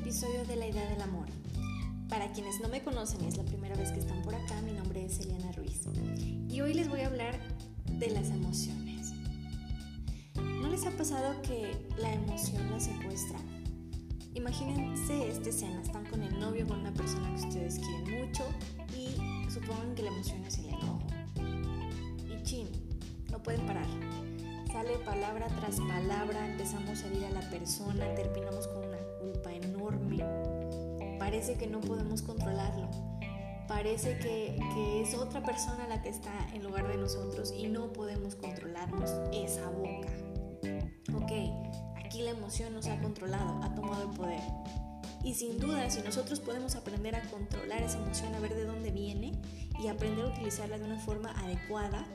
episodio de La Idea del Amor. Para quienes no me conocen y es la primera vez que están por acá, mi nombre es Eliana Ruiz. Y hoy les voy a hablar de las emociones. ¿No les ha pasado que la emoción la secuestra? Imagínense esta escena, están con el novio, con una persona que ustedes quieren mucho y supongan que la emoción es el enojo. Y chin, no pueden parar. Sale palabra tras palabra, empezamos a herir a la persona, terminamos con. Parece que no podemos controlarlo. Parece que, que, es otra persona la que está en lugar de nosotros y no podemos controlarnos esa boca. Ok, aquí la emoción nos ha controlado, ha tomado el poder. Y sin duda, si nosotros podemos aprender a controlar esa emoción, a ver de dónde viene y aprender a utilizarla de una forma adecuada,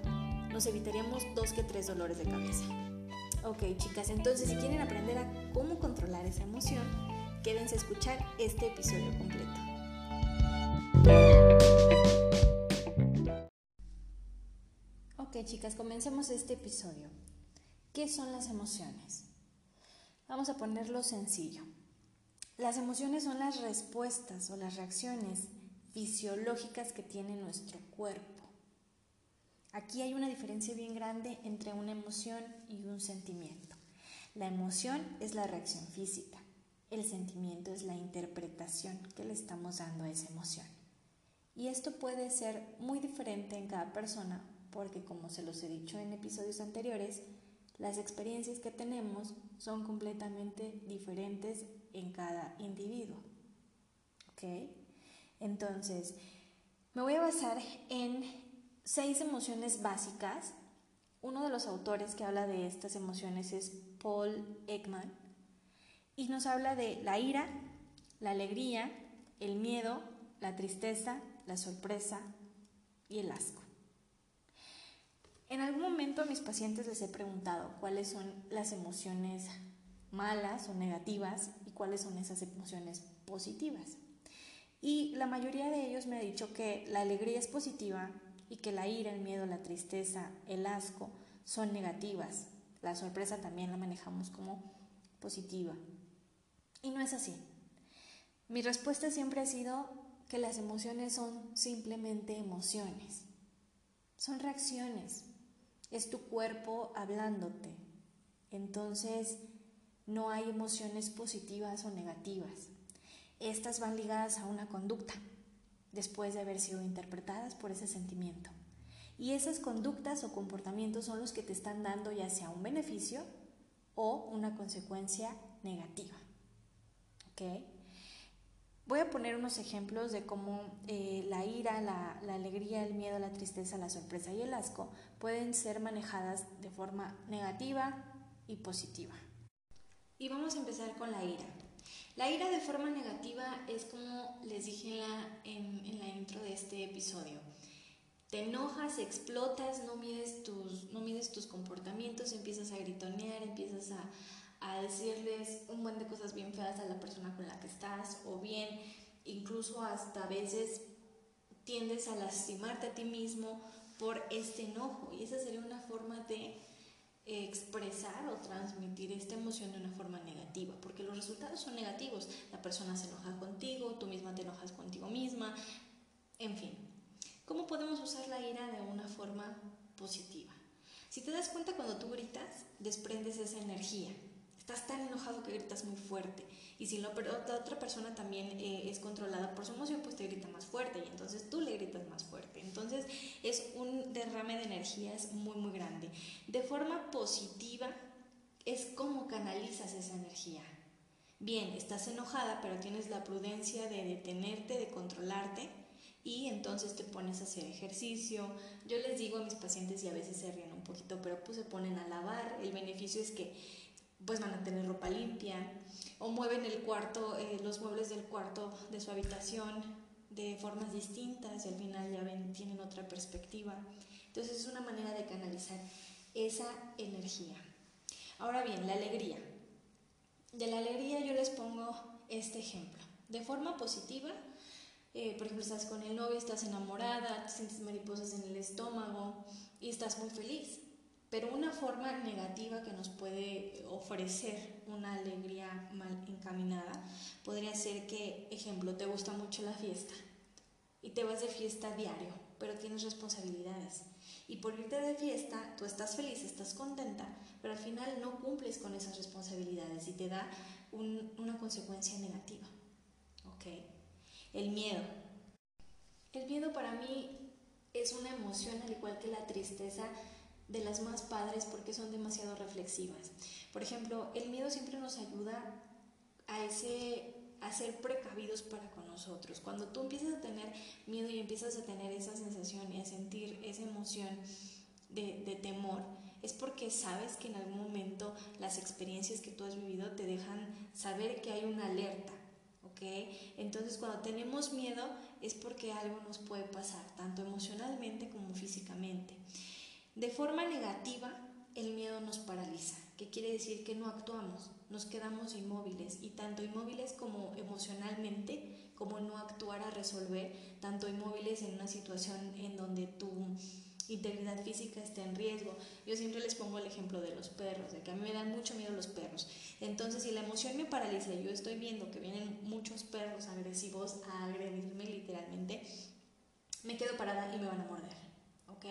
nos evitaríamos dos que tres dolores de cabeza. Ok, chicas, entonces si quieren aprender a cómo controlar esa emoción, quédense a escuchar este episodio completo. Ok, chicas, comencemos este episodio. ¿Qué son las emociones? Vamos a ponerlo sencillo. Las emociones son las respuestas o las reacciones fisiológicas que tiene nuestro cuerpo Aquí hay una diferencia bien grande entre una emoción y un sentimiento. La emoción es la reacción física, el sentimiento es la interpretación que le estamos dando a esa emoción. Y esto puede ser muy diferente en cada persona porque, como se los he dicho en episodios anteriores, las experiencias que tenemos son completamente diferentes en cada individuo. ¿Ok? Entonces, me voy a basar en seis emociones básicas. Uno de los autores que habla de estas emociones es Paul Ekman y nos habla de la ira, la alegría, el miedo, la tristeza, la sorpresa y el asco. En algún momento a mis pacientes les he preguntado cuáles son las emociones malas o negativas y cuáles son esas emociones positivas. Y la mayoría de ellos me ha dicho que la alegría es positiva, y que la ira, el miedo, la tristeza, el asco son negativas. La sorpresa también la manejamos como positiva. Y no es así. Mi respuesta siempre ha sido que las emociones son simplemente emociones. Son reacciones. Es tu cuerpo hablándote. Entonces, no hay emociones positivas o negativas. Estas van ligadas a una conducta después de haber sido interpretadas por ese sentimiento. Y esas conductas o comportamientos son los que te están dando ya sea un beneficio o una consecuencia negativa. Voy a poner unos ejemplos de cómo eh, la ira, la, la alegría, el miedo, la tristeza, la sorpresa y el asco pueden ser manejadas de forma negativa y positiva. Y vamos a empezar con la ira. La ira de forma negativa es como les dije en la, intro de este episodio. Te enojas, explotas, no mides tus, no mides tus comportamientos, empiezas a gritonear, empiezas a, a decirles un buen de cosas bien feas a la persona con la que estás, o bien incluso hasta a veces tiendes a lastimarte a ti mismo por este enojo. Y esa sería una forma de expresar o transmitir esta emoción de una forma negativa, porque los resultados son negativos. La persona se enoja contigo, tú misma te enojas contigo misma, en fin. ¿Cómo podemos usar la ira de una forma positiva? Si te das cuenta cuando tú gritas, desprendes esa energía. Estás tan enojado que gritas muy fuerte. Y si la otra persona también eh, es controlada por su emoción, pues te grita más fuerte y entonces tú le gritas más fuerte. Entonces es un derrame de energías muy, muy grande. De forma positiva es como canalizas esa energía. Bien, estás enojada, pero tienes la prudencia de detenerte, de controlarte y entonces te pones a hacer ejercicio. Yo les digo a mis pacientes y a veces se ríen un poquito, pero pues se ponen a lavar. El beneficio es que pues van a tener ropa limpia o mueven el cuarto, eh, los muebles del cuarto de su habitación de formas distintas y al final ya ven, tienen otra perspectiva. Entonces es una manera de canalizar esa energía. Ahora bien, la alegría. De la alegría yo les pongo este ejemplo. De forma positiva, eh, por ejemplo, estás con el novio, estás enamorada, sientes mariposas en el estómago y estás muy feliz. Pero una forma negativa que nos puede ofrecer una alegría mal encaminada podría ser que, ejemplo, te gusta mucho la fiesta y te vas de fiesta diario, pero tienes responsabilidades. Y por irte de fiesta, tú estás feliz, estás contenta, pero al final no cumples con esas responsabilidades y te da una consecuencia negativa. ¿Ok? El miedo. El miedo para mí es una emoción, al igual que la tristeza, de las más padres porque son demasiado reflexivas. Por ejemplo, el miedo siempre nos ayuda a ese a ser precavidos para con nosotros. Cuando tú empiezas a tener miedo y empiezas a tener esa sensación y a sentir esa emoción de, de temor, es porque sabes que en algún momento las experiencias que tú has vivido te dejan saber que hay una alerta, ¿ok? Entonces cuando tenemos miedo es porque algo nos puede pasar, tanto emocionalmente como físicamente. De forma negativa, el miedo nos paraliza, que quiere decir que no actuamos, nos quedamos inmóviles y tanto inmóviles como emocionalmente, como no actuar a resolver, tanto inmóviles en una situación en donde tu integridad física está en riesgo. Yo siempre les pongo el ejemplo de los perros, de que a mí me dan mucho miedo los perros. Entonces, si la emoción me paraliza y yo estoy viendo que vienen muchos perros agresivos a agredirme literalmente, me quedo parada y me van a morder. ¿Ok?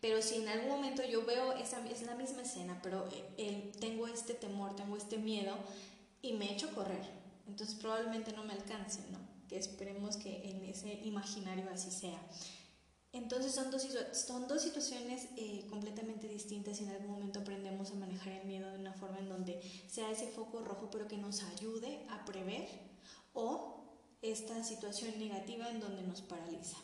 Pero si en algún momento yo veo esa es la misma escena, pero eh, tengo este temor, tengo este miedo y me echo a correr, entonces probablemente no me alcance, ¿no? Que esperemos que en ese imaginario así sea. Entonces son dos, son dos situaciones eh, completamente distintas y en algún momento aprendemos a manejar el miedo de una forma en donde sea ese foco rojo pero que nos ayude a prever o esta situación negativa en donde nos paraliza.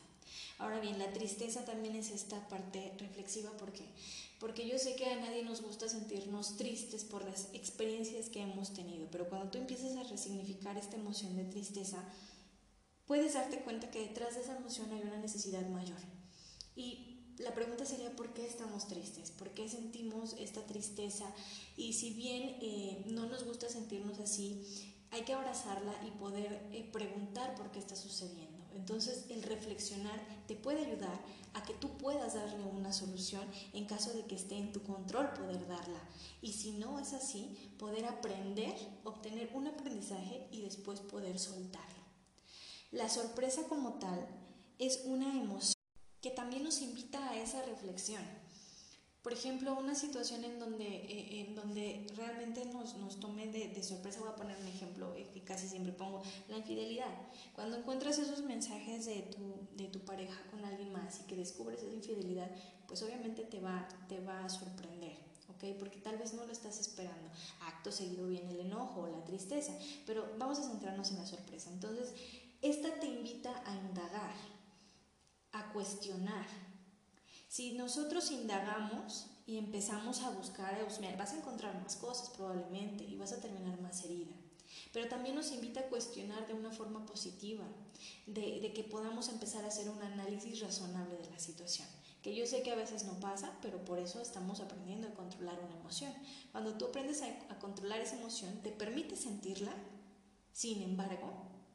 Ahora bien, la tristeza también es esta parte reflexiva porque porque yo sé que a nadie nos gusta sentirnos tristes por las experiencias que hemos tenido, pero cuando tú empiezas a resignificar esta emoción de tristeza, puedes darte cuenta que detrás de esa emoción hay una necesidad mayor. Y la pregunta sería por qué estamos tristes, por qué sentimos esta tristeza y si bien eh, no nos gusta sentirnos así, hay que abrazarla y poder eh, preguntar por qué está sucediendo. Entonces el reflexionar te puede ayudar a que tú puedas darle una solución en caso de que esté en tu control poder darla. Y si no es así, poder aprender, obtener un aprendizaje y después poder soltarlo. La sorpresa como tal es una emoción que también nos invita a esa reflexión. Por ejemplo, una situación en donde, eh, en donde realmente nos, nos tome de, sorpresa, voy a poner un ejemplo eh, que casi siempre pongo, la infidelidad. Cuando encuentras esos mensajes de tu, de tu pareja con alguien más y que descubres esa infidelidad, pues obviamente te va, te va a sorprender. ¿ok? Porque tal vez no lo estás esperando. Acto seguido viene el enojo o la tristeza, pero vamos a centrarnos en la sorpresa. Entonces, esta te invita a indagar, a cuestionar, si nosotros indagamos y empezamos a buscar, a vas a encontrar más cosas probablemente y vas a terminar más herida. Pero también nos invita a cuestionar de una forma positiva, de, de que podamos empezar a hacer un análisis razonable de la situación que yo sé que a veces no pasa, pero por eso estamos aprendiendo a controlar una emoción. Cuando tú aprendes a, a, controlar esa emoción, te permite sentirla, sin embargo,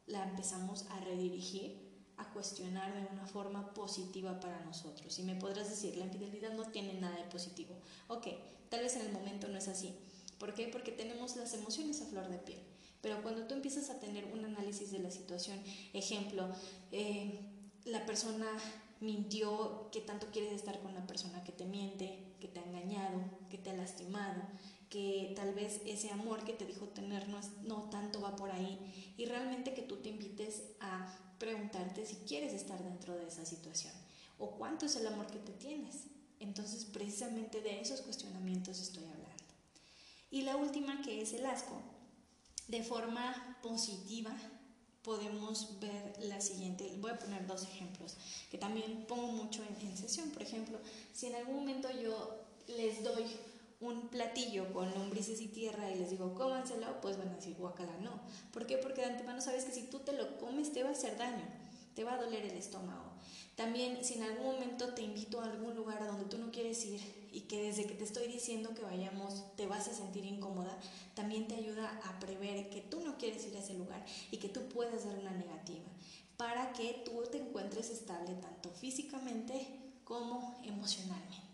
la empezamos a redirigir a cuestionar de una forma positiva para nosotros. Y me podrás decir, la infidelidad no tiene nada de positivo. Ok, tal vez en el momento no es así. ¿Por qué? Porque tenemos las emociones a flor de piel. Pero cuando tú empiezas a tener un análisis de la situación, ejemplo, eh, la persona mintió, que tanto quieres estar con la persona que te miente, que te ha engañado, que te ha lastimado, que tal vez ese amor que te dijo tener no, es, no tanto va por ahí y realmente que tú te invites a preguntarte si quieres estar dentro de esa situación o cuánto es el amor que te tienes. Entonces, precisamente de esos cuestionamientos estoy hablando. Y la última, que es el asco, de forma positiva podemos ver la siguiente. Voy a poner dos ejemplos que también pongo mucho en, en sesión. Por ejemplo, si en algún momento yo les doy un platillo con lombrices y tierra y les digo cómanselo, pues van a decir guacala no. ¿Por qué? Porque de antemano sabes que si tú te lo comes te va a hacer daño, te va a doler el estómago. También si en algún momento te invito a algún lugar a donde tú no quieres ir y que desde que te estoy diciendo que vayamos te vas a sentir incómoda, también te ayuda a prever que tú no quieres ir a ese lugar y que tú puedes dar una negativa para que tú te encuentres estable tanto físicamente como emocionalmente.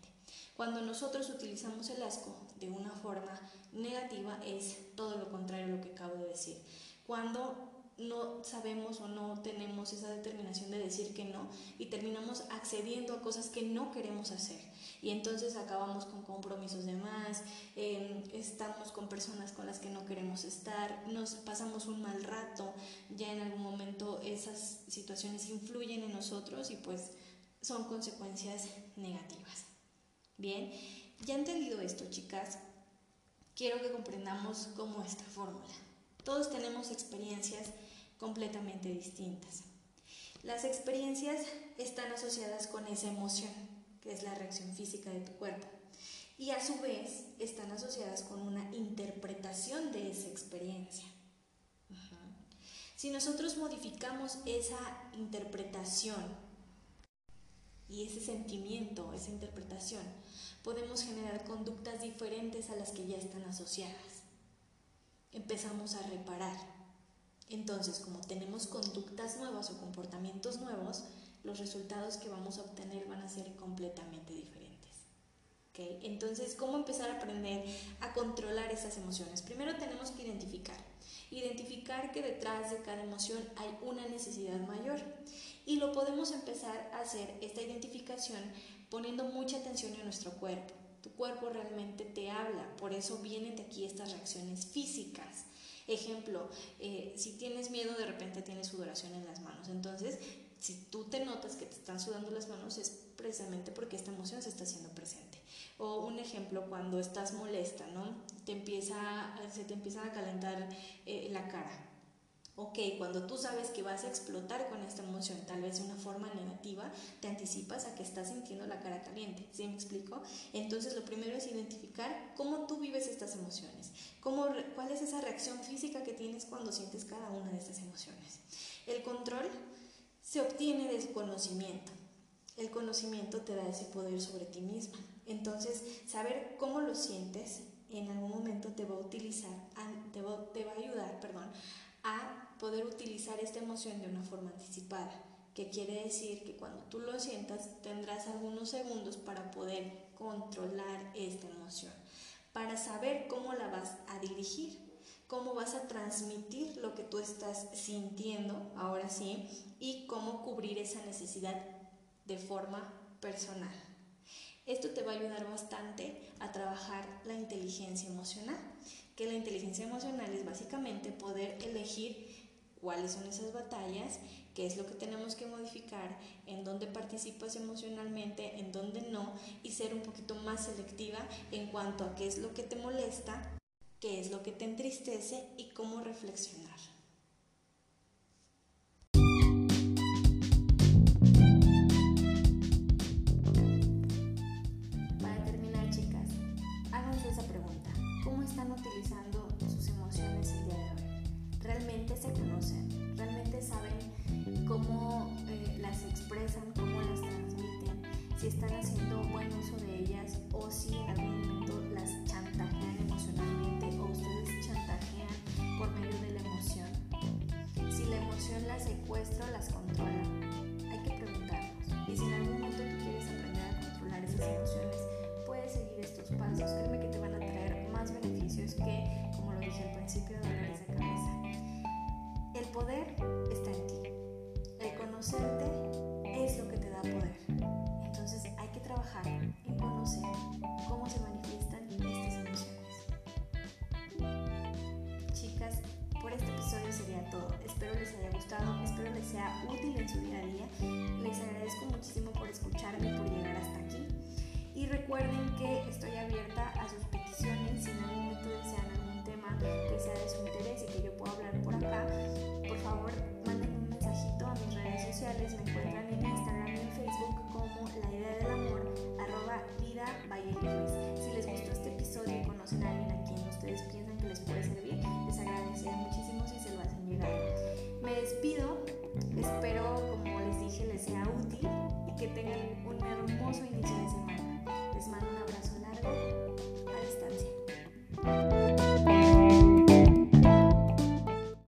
Cuando nosotros utilizamos el asco de una forma negativa es todo lo contrario a lo que acabo de decir. Cuando no sabemos o no tenemos esa determinación de decir que no y terminamos accediendo a cosas que no queremos hacer. Y entonces acabamos con compromisos de más, em, estamos con personas con las que no queremos estar, nos pasamos un mal rato, ya en algún momento esas situaciones influyen en nosotros y pues son consecuencias negativas. Bien, ya entendido esto, chicas, quiero que comprendamos cómo esta fórmula. Todos tenemos experiencias completamente distintas. Las experiencias están asociadas con esa emoción, que es la reacción física de tu cuerpo, y a su vez están asociadas con una interpretación de esa experiencia. Si nosotros modificamos esa interpretación y ese sentimiento, esa interpretación, podemos generar conductas diferentes a las que ya están asociadas. Empezamos a reparar entonces, como tenemos conductas nuevas o comportamientos nuevos, los resultados que vamos a obtener van a ser completamente diferentes. ¿Okay? Entonces, ¿cómo empezar a aprender a controlar esas emociones? Primero tenemos que identificar. Identificar que detrás de cada emoción hay una necesidad mayor. Y lo podemos empezar a hacer, esta identificación, poniendo mucha atención en nuestro cuerpo. Tu cuerpo realmente te habla, por eso vienen de aquí estas reacciones físicas. Ejemplo, eh, si tienes miedo, de repente tienes sudoración en las manos. Entonces, si tú te notas que te están sudando las manos, es precisamente porque esta emoción se está haciendo presente. O un ejemplo, cuando estás molesta, ¿no? Te empieza, se te empieza a calentar eh, la cara Ok, cuando tú sabes que vas a explotar con esta emoción, tal vez de una forma negativa, te anticipas a que estás sintiendo la cara caliente. ¿Sí me explico? Entonces, lo primero es identificar cómo tú vives estas emociones, cómo, cuál es esa reacción física que tienes cuando sientes cada una de estas emociones. El control se obtiene del conocimiento. El conocimiento te da ese poder sobre ti misma. Entonces, saber cómo lo sientes en algún momento te va a utilizar, te va, te va a ayudar, perdón, a poder utilizar esta emoción de una forma anticipada, que quiere decir que cuando tú lo sientas tendrás algunos segundos para poder controlar esta emoción, para saber cómo la vas a dirigir, cómo vas a transmitir lo que tú estás sintiendo, ahora sí, y cómo cubrir esa necesidad de forma personal. Esto te va a ayudar bastante a trabajar la inteligencia emocional, que la inteligencia emocional es básicamente poder elegir cuáles son esas batallas, qué es lo que tenemos que modificar, en dónde participas emocionalmente, en dónde no, y ser un poquito más selectiva en cuanto a qué es lo que te molesta, qué es lo que te entristece y cómo reflexionar. Para terminar, chicas, háganse esa pregunta. ¿Cómo están utilizando realmente se conocen, realmente saben cómo eh, las expresan, cómo las transmiten, si están haciendo buen uso de ellas o si en algún momento las chantajean emocionalmente o ustedes chantajean por medio de la emoción. Si la emoción las secuestra o las controla, poder está en ti. El conocerte es lo que te da poder. Entonces hay que trabajar en conocer cómo se manifiestan estas emociones. Chicas, por este episodio sería todo. Espero les haya gustado, espero les sea útil en su día a día. Les agradezco muchísimo por escucharme, por llegar hasta aquí. Y recuerden que estoy abierta a sus peticiones si en algún momento desean que sea de su interés y que yo pueda hablar por acá favor